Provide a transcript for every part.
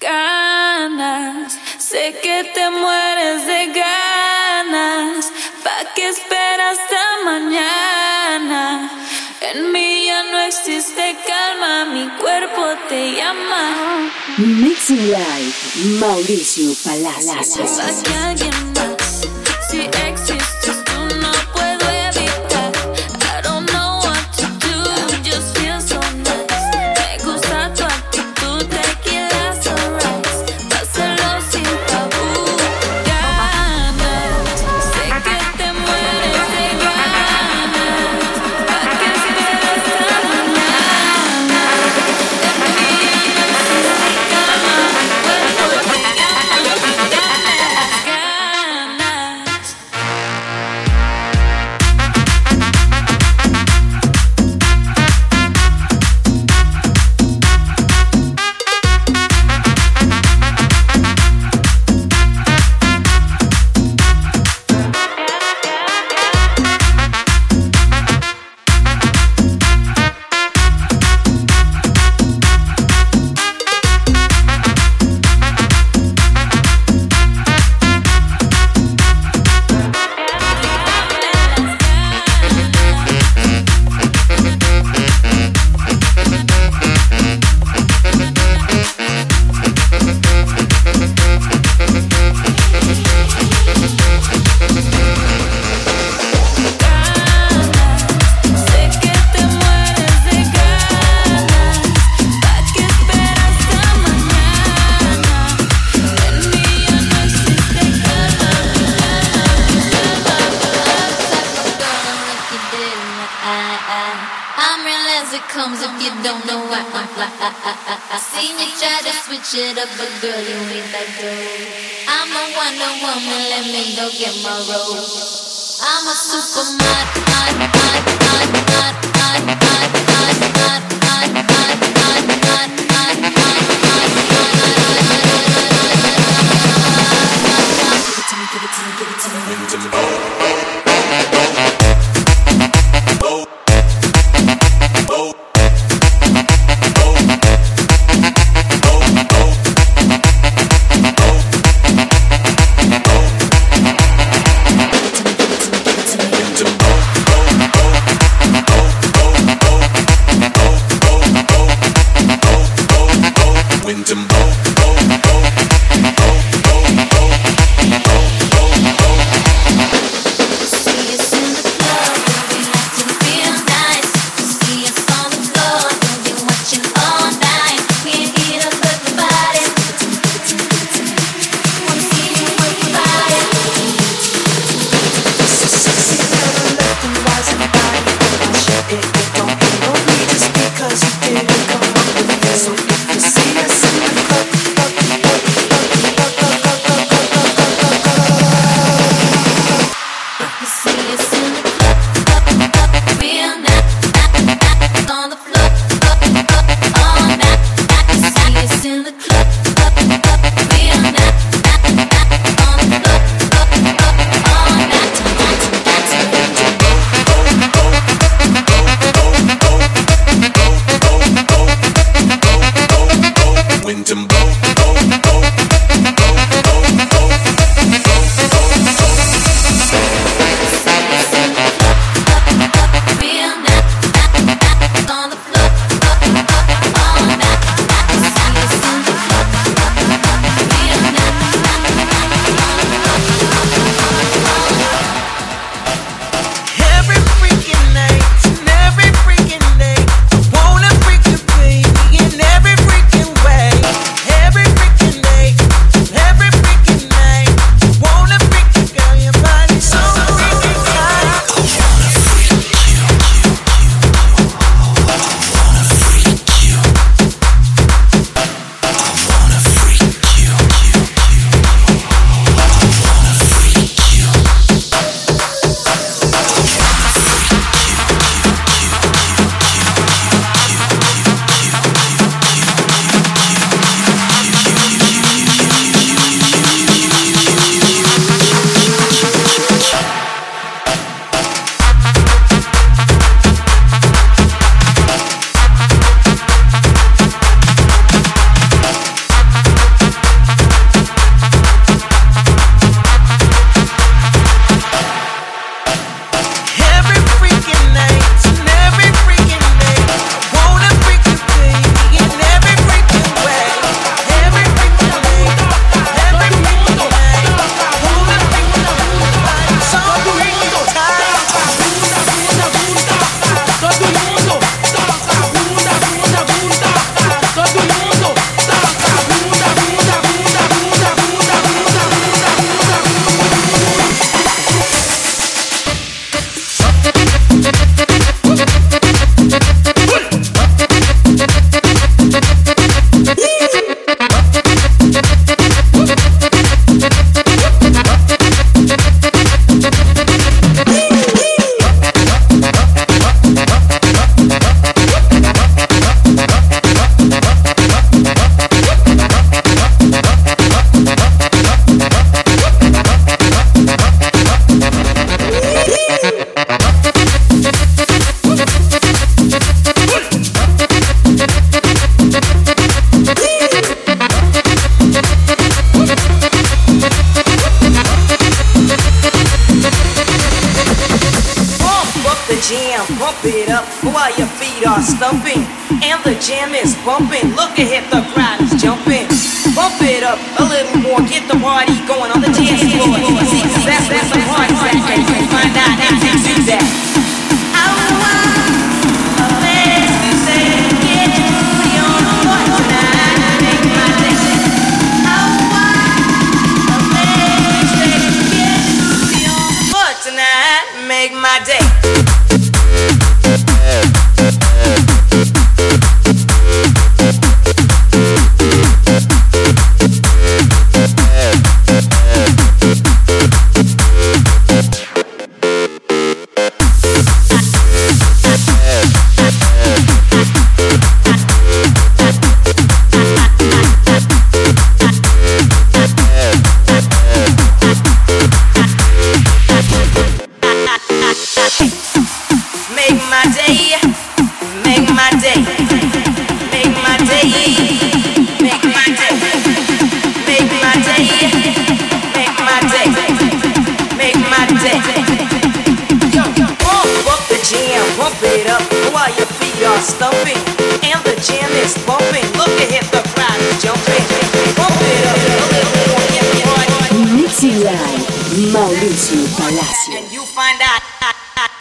ganas. Sé que te mueres de ganas. ¿Pa qué esperas hasta mañana? En mí ya no existe calma, mi cuerpo te llama. Mixing Live, Mauricio Palacios. I Seen you try to switch it up, but girl, you ain't that dope. I'm a Wonder Woman, let me go get my robe. I'm a supermodel. You find out.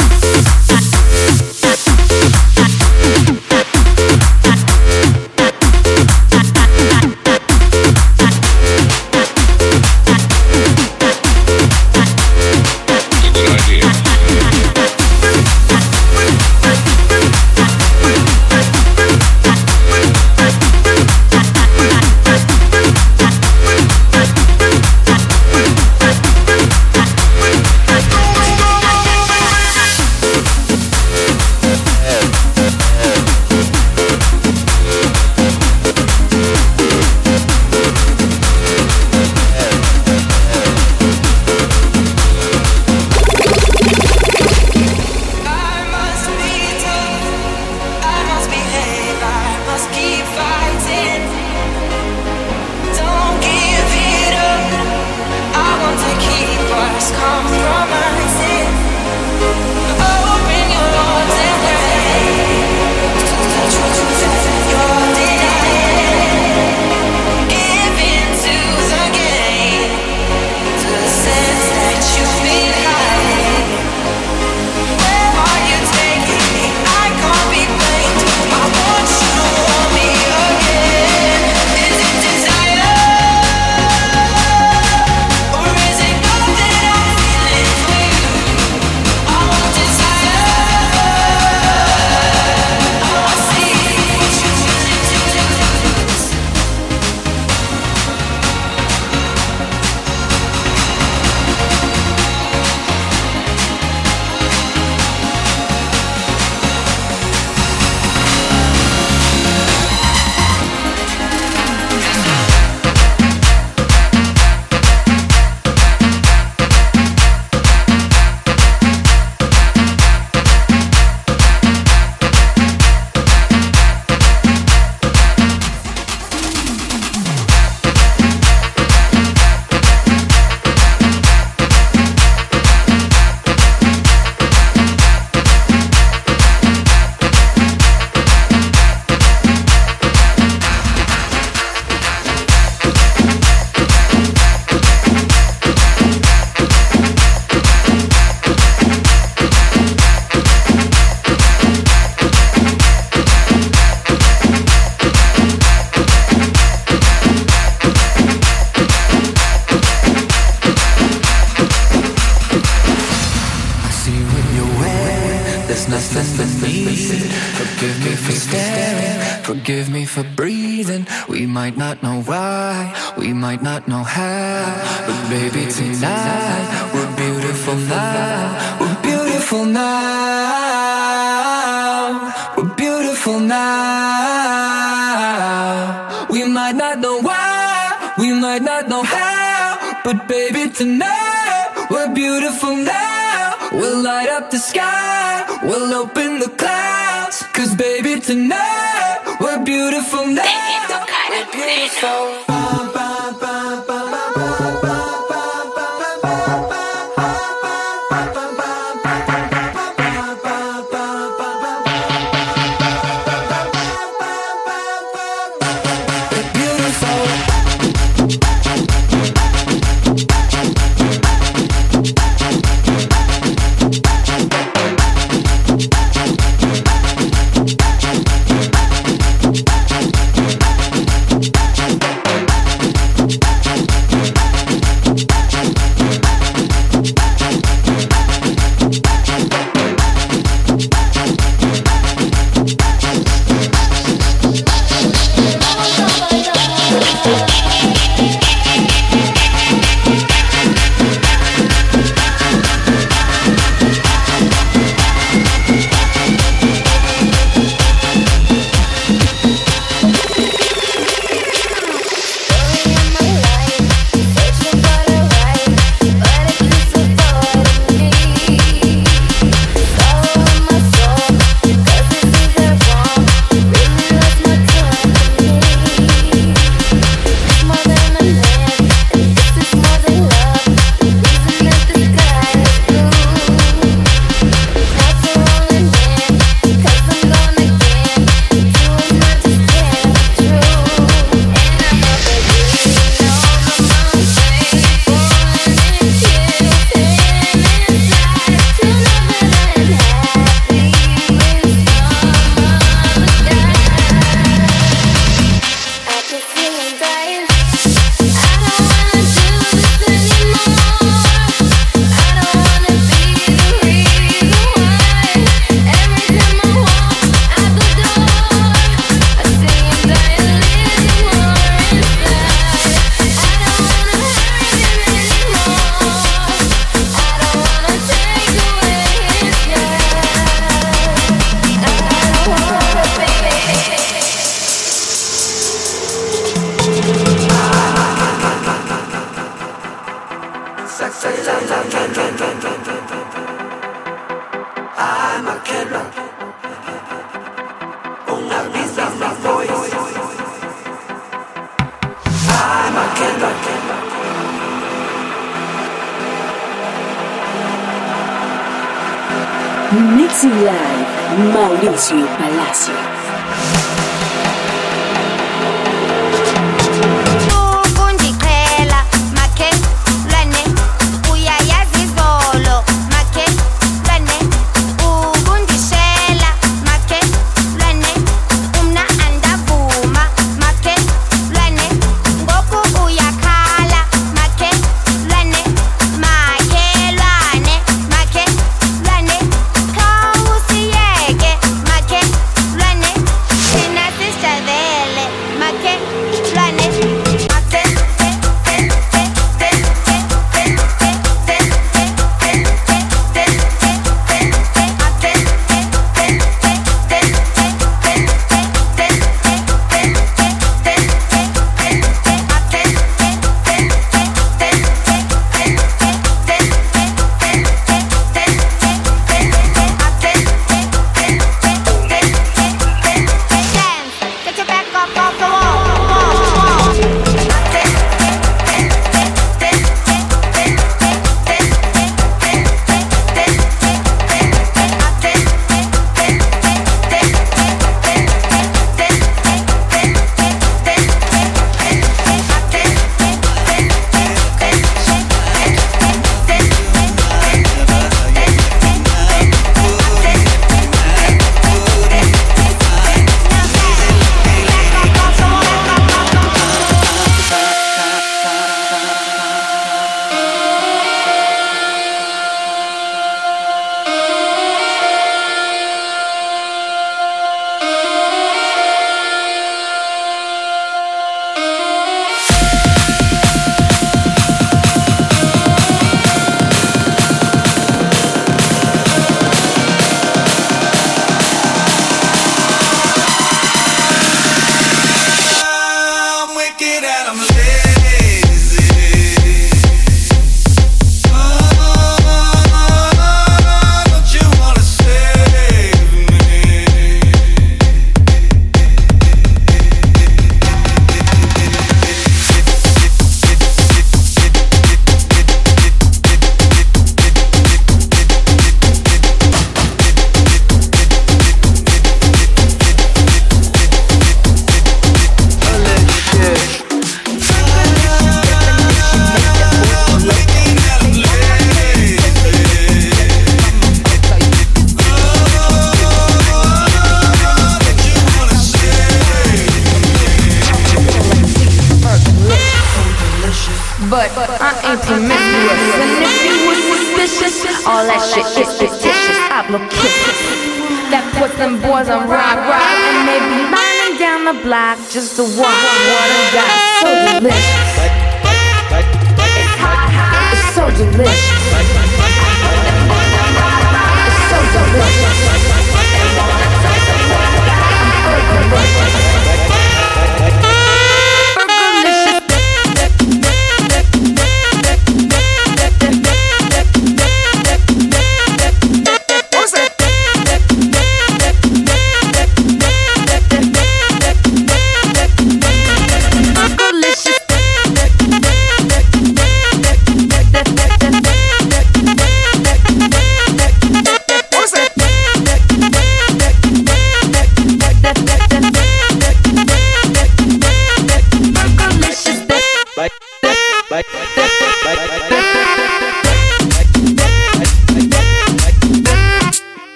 Mixing Live, Mauricio Palacio.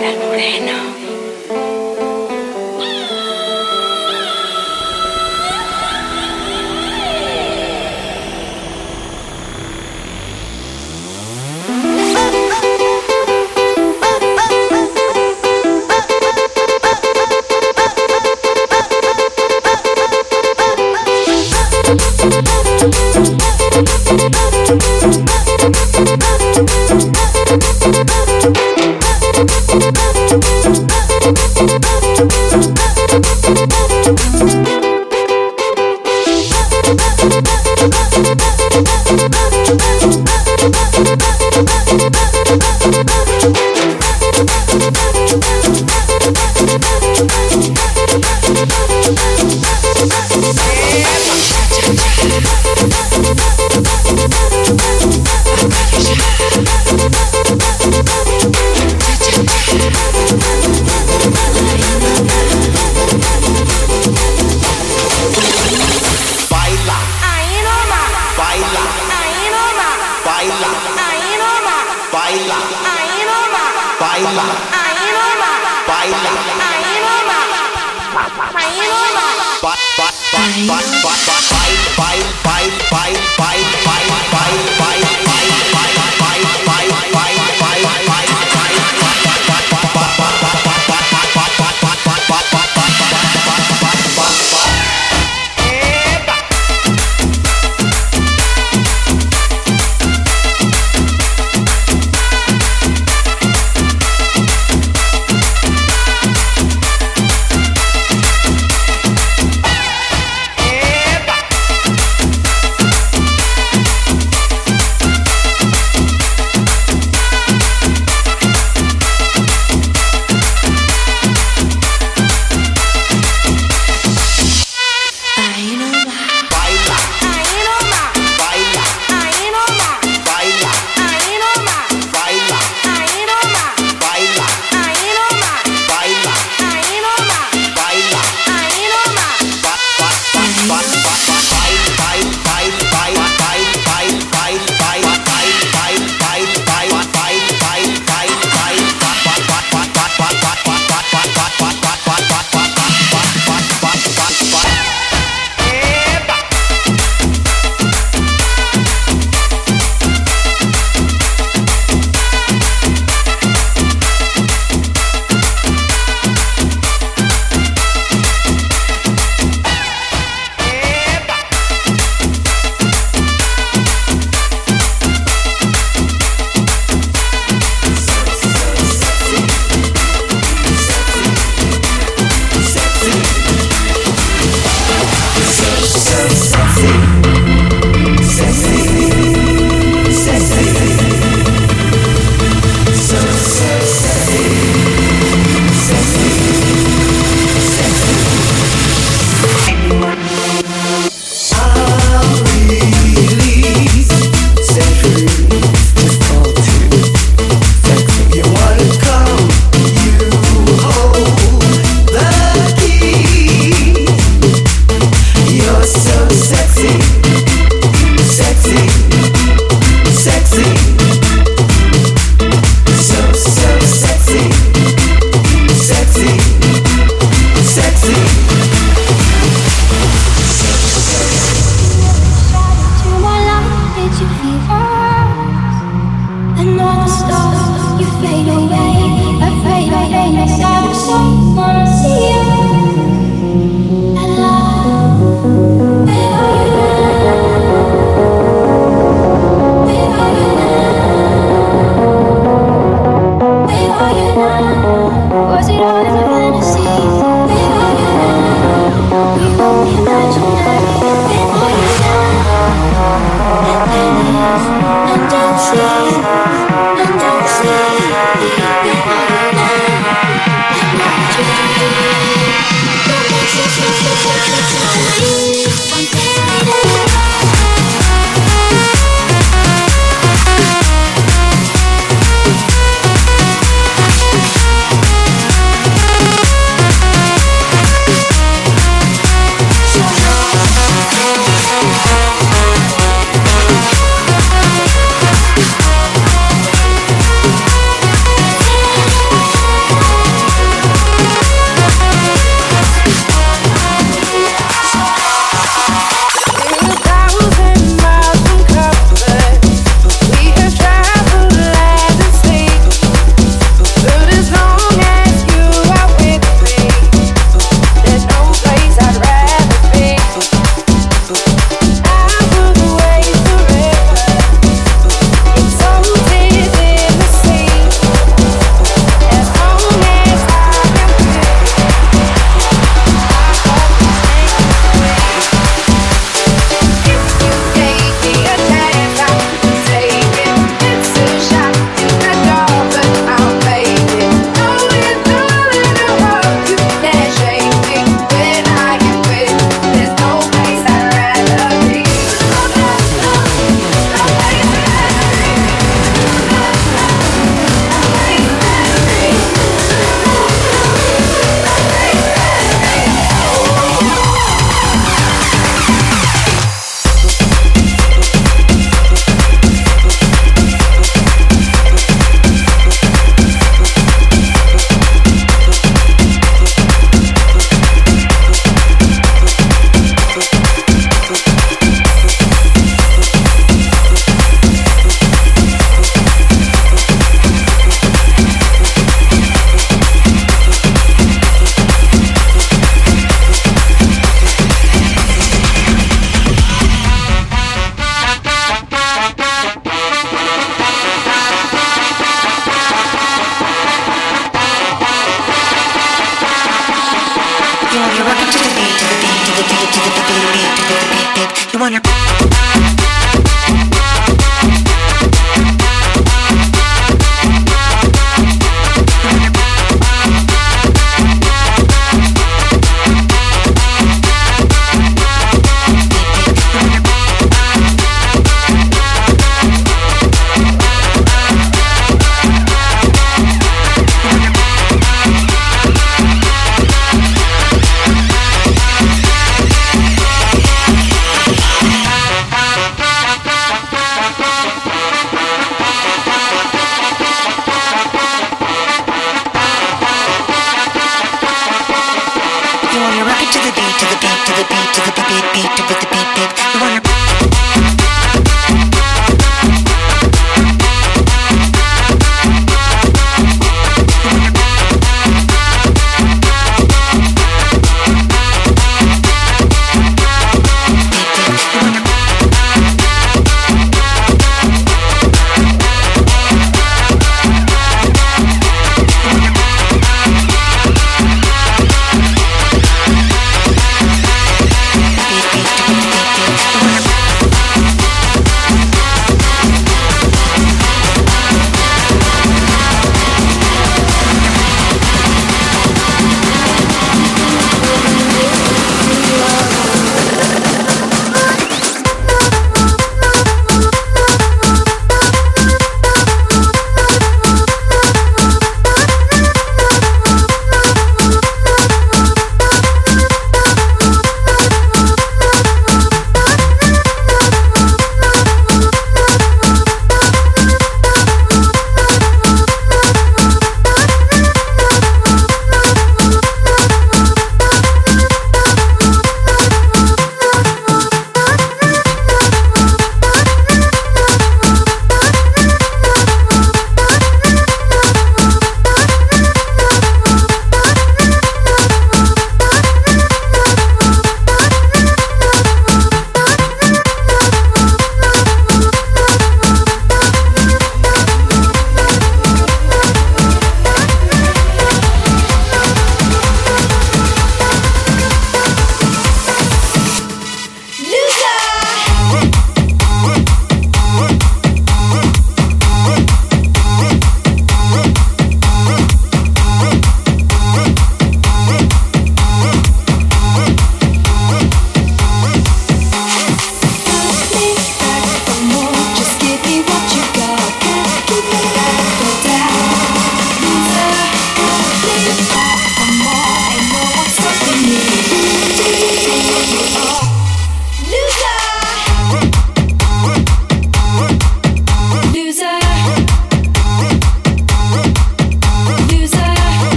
Moreno.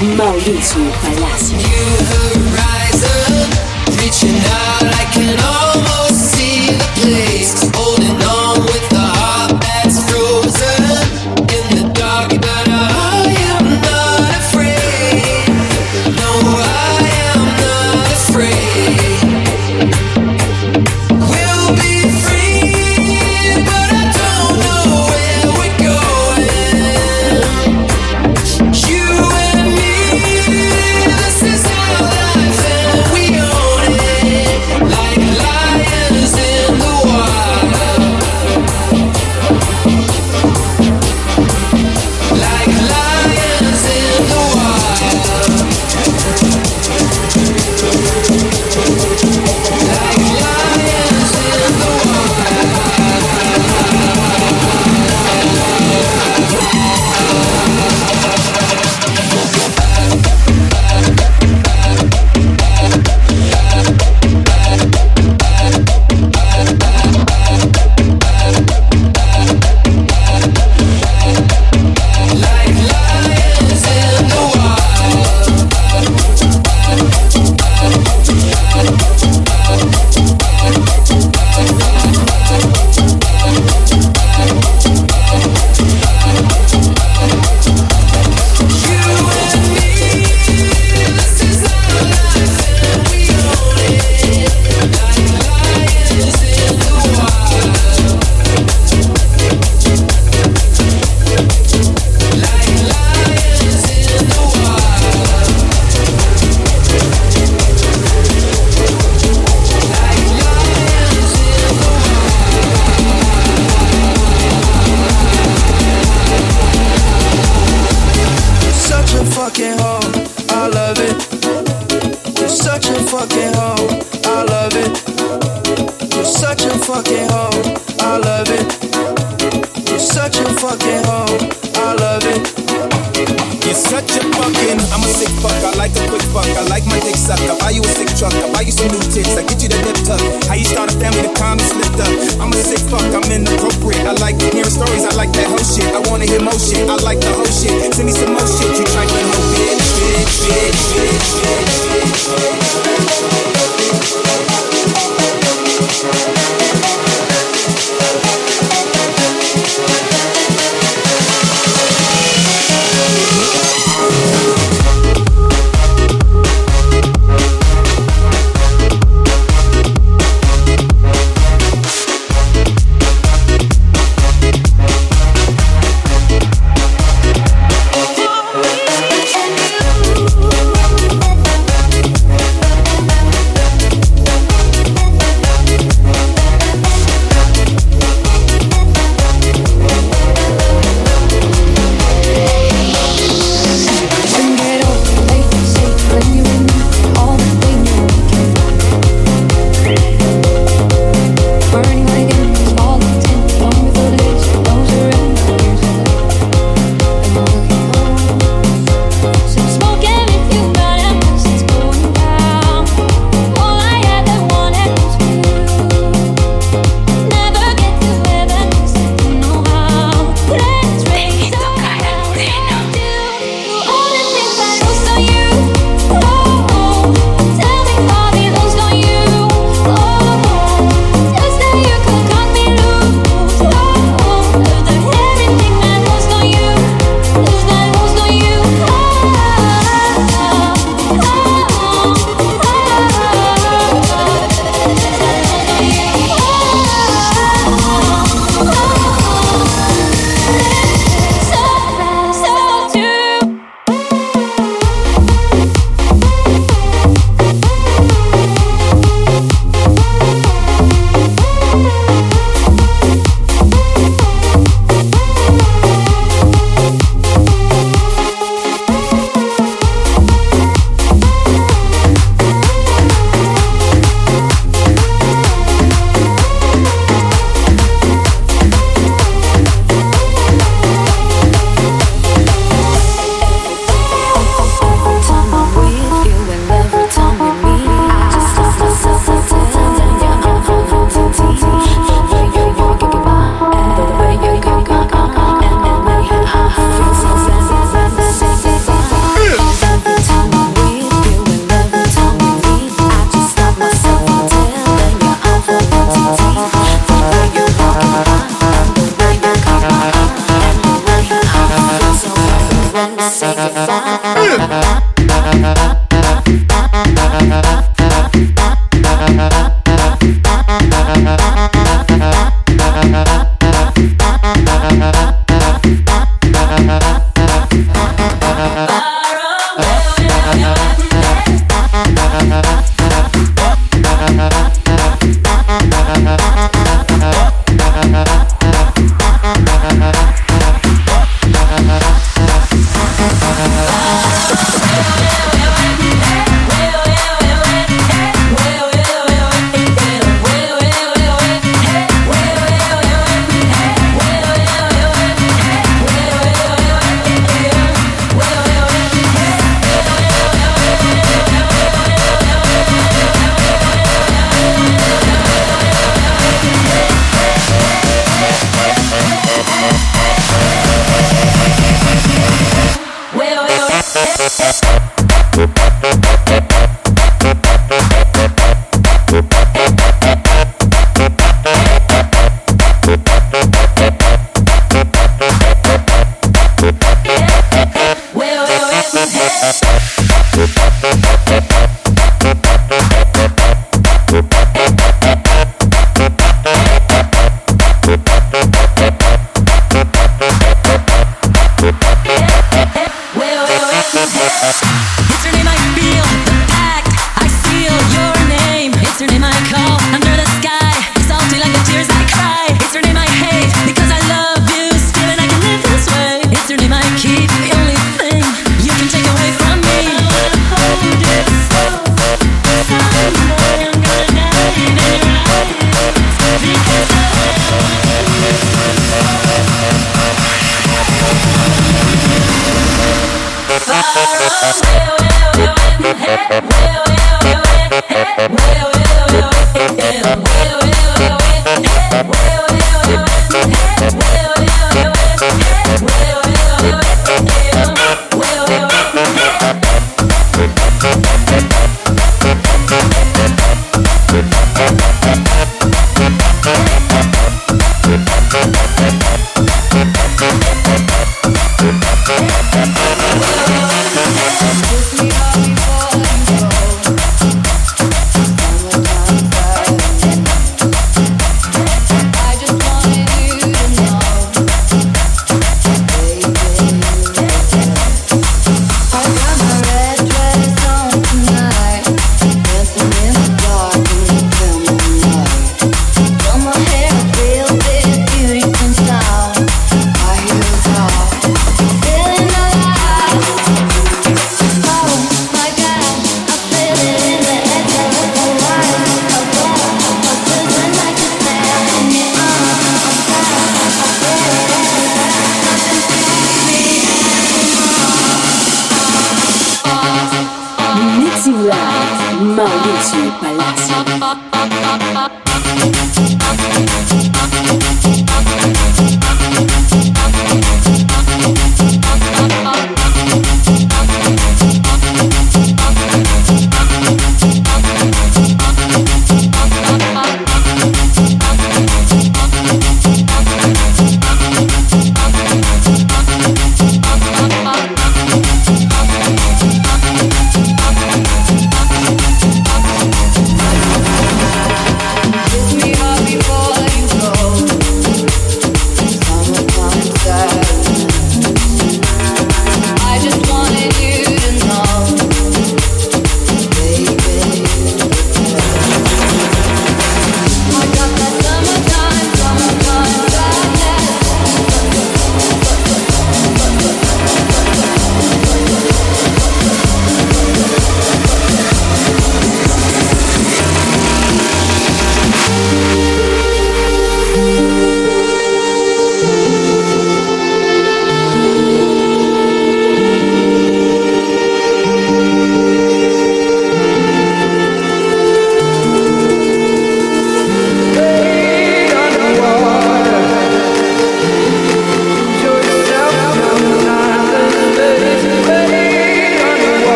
Maurizio Palacio. Truck. I buy you some new tits. I get you the nip tuck. How you start a family, the time slipped up. I'm a sick fuck. I'm inappropriate. I like hearing stories. I like that whole shit. I wanna hear more shit. I like the whole shit. Send me some more shit. You trifling hoe bitch, bitch, bitch, bitch, bitch, bitch.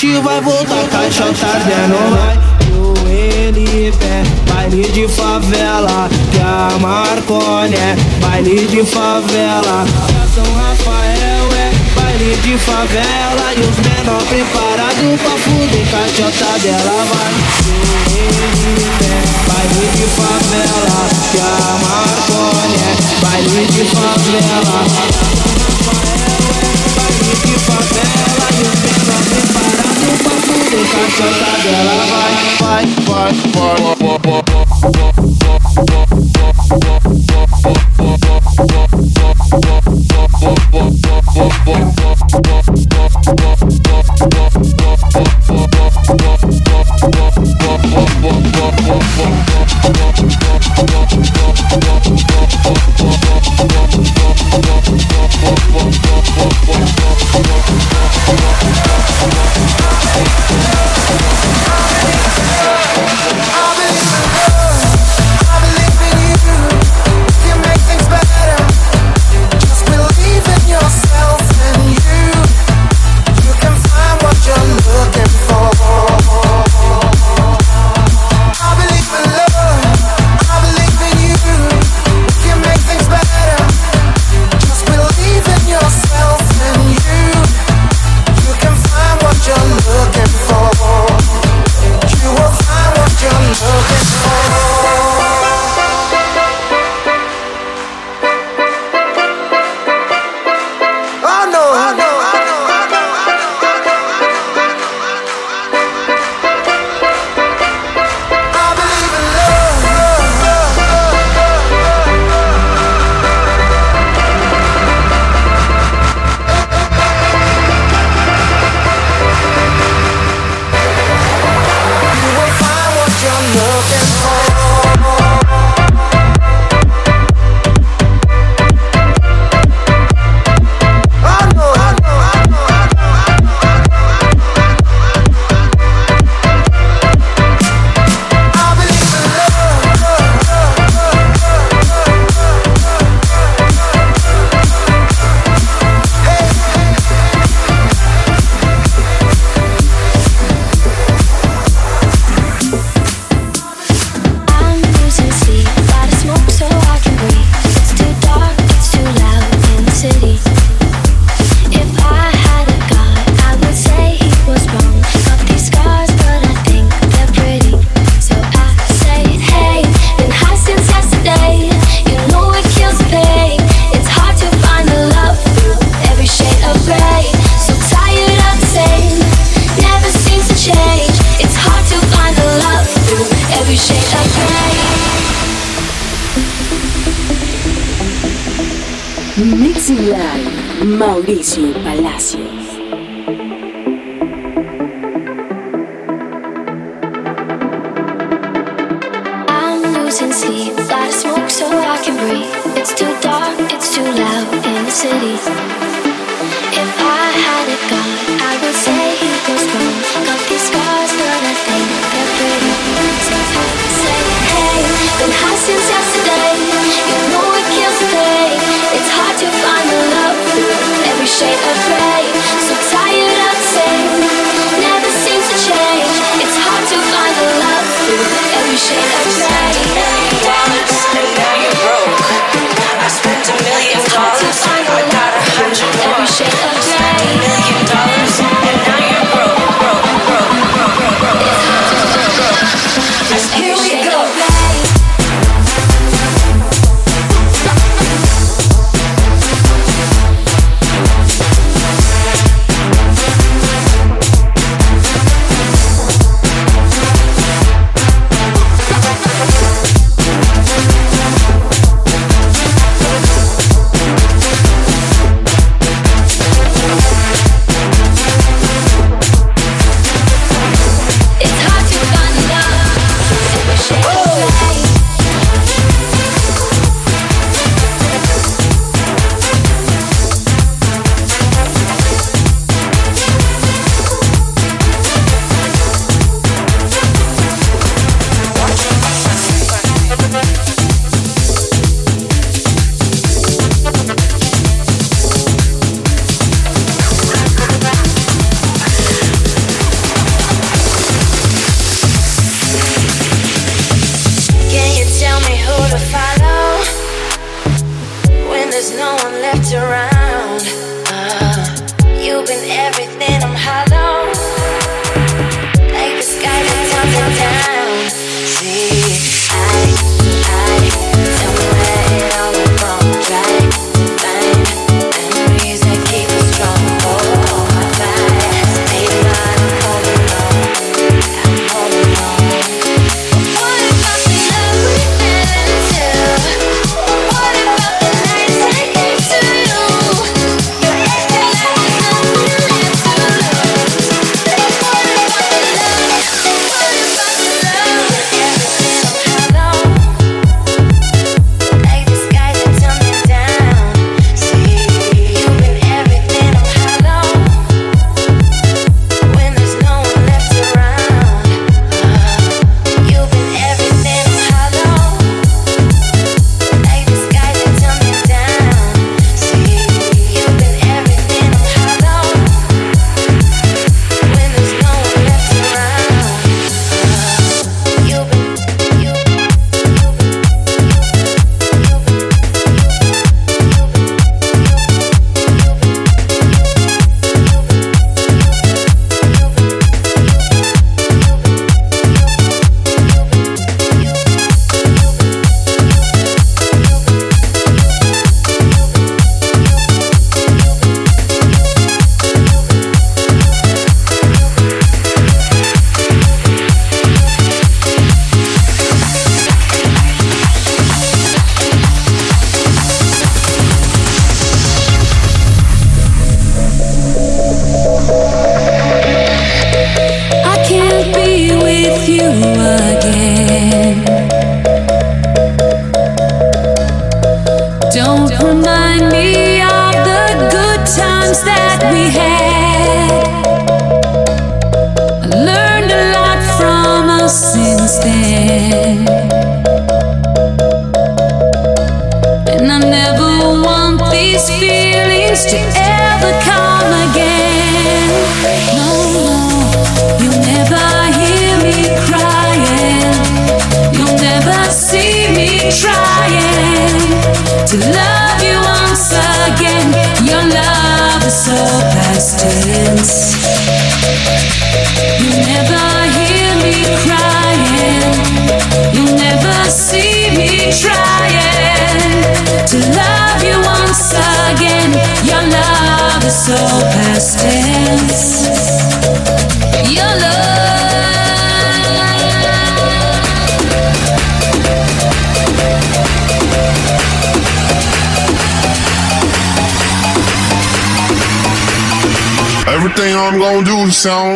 R7, vai voltar, caixa tá ardendo. Vai pro ele baile de favela. Que a Marcone é baile de favela. São Rafael é baile de favela. E os menor preparados pra fuder, caixota dela vai. Baile de favela, que a Marcone é baile de favela. senta dela, vai, vai, vai, vai, vai, vai, vai.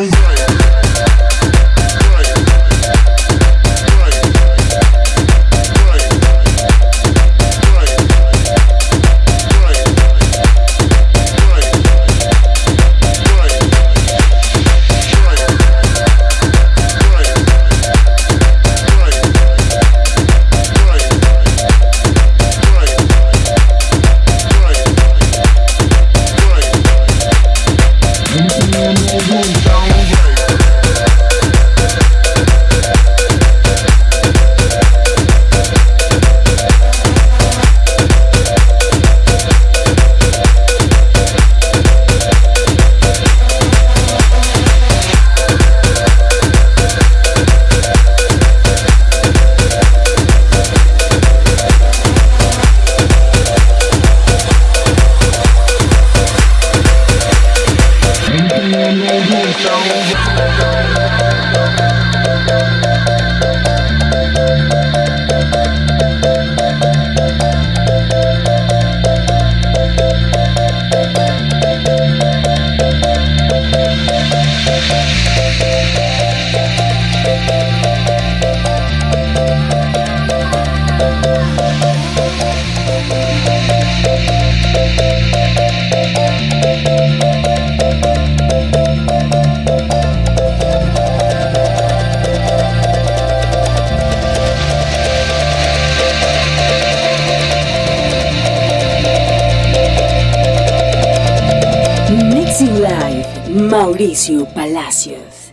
Do Mauricio Palacios.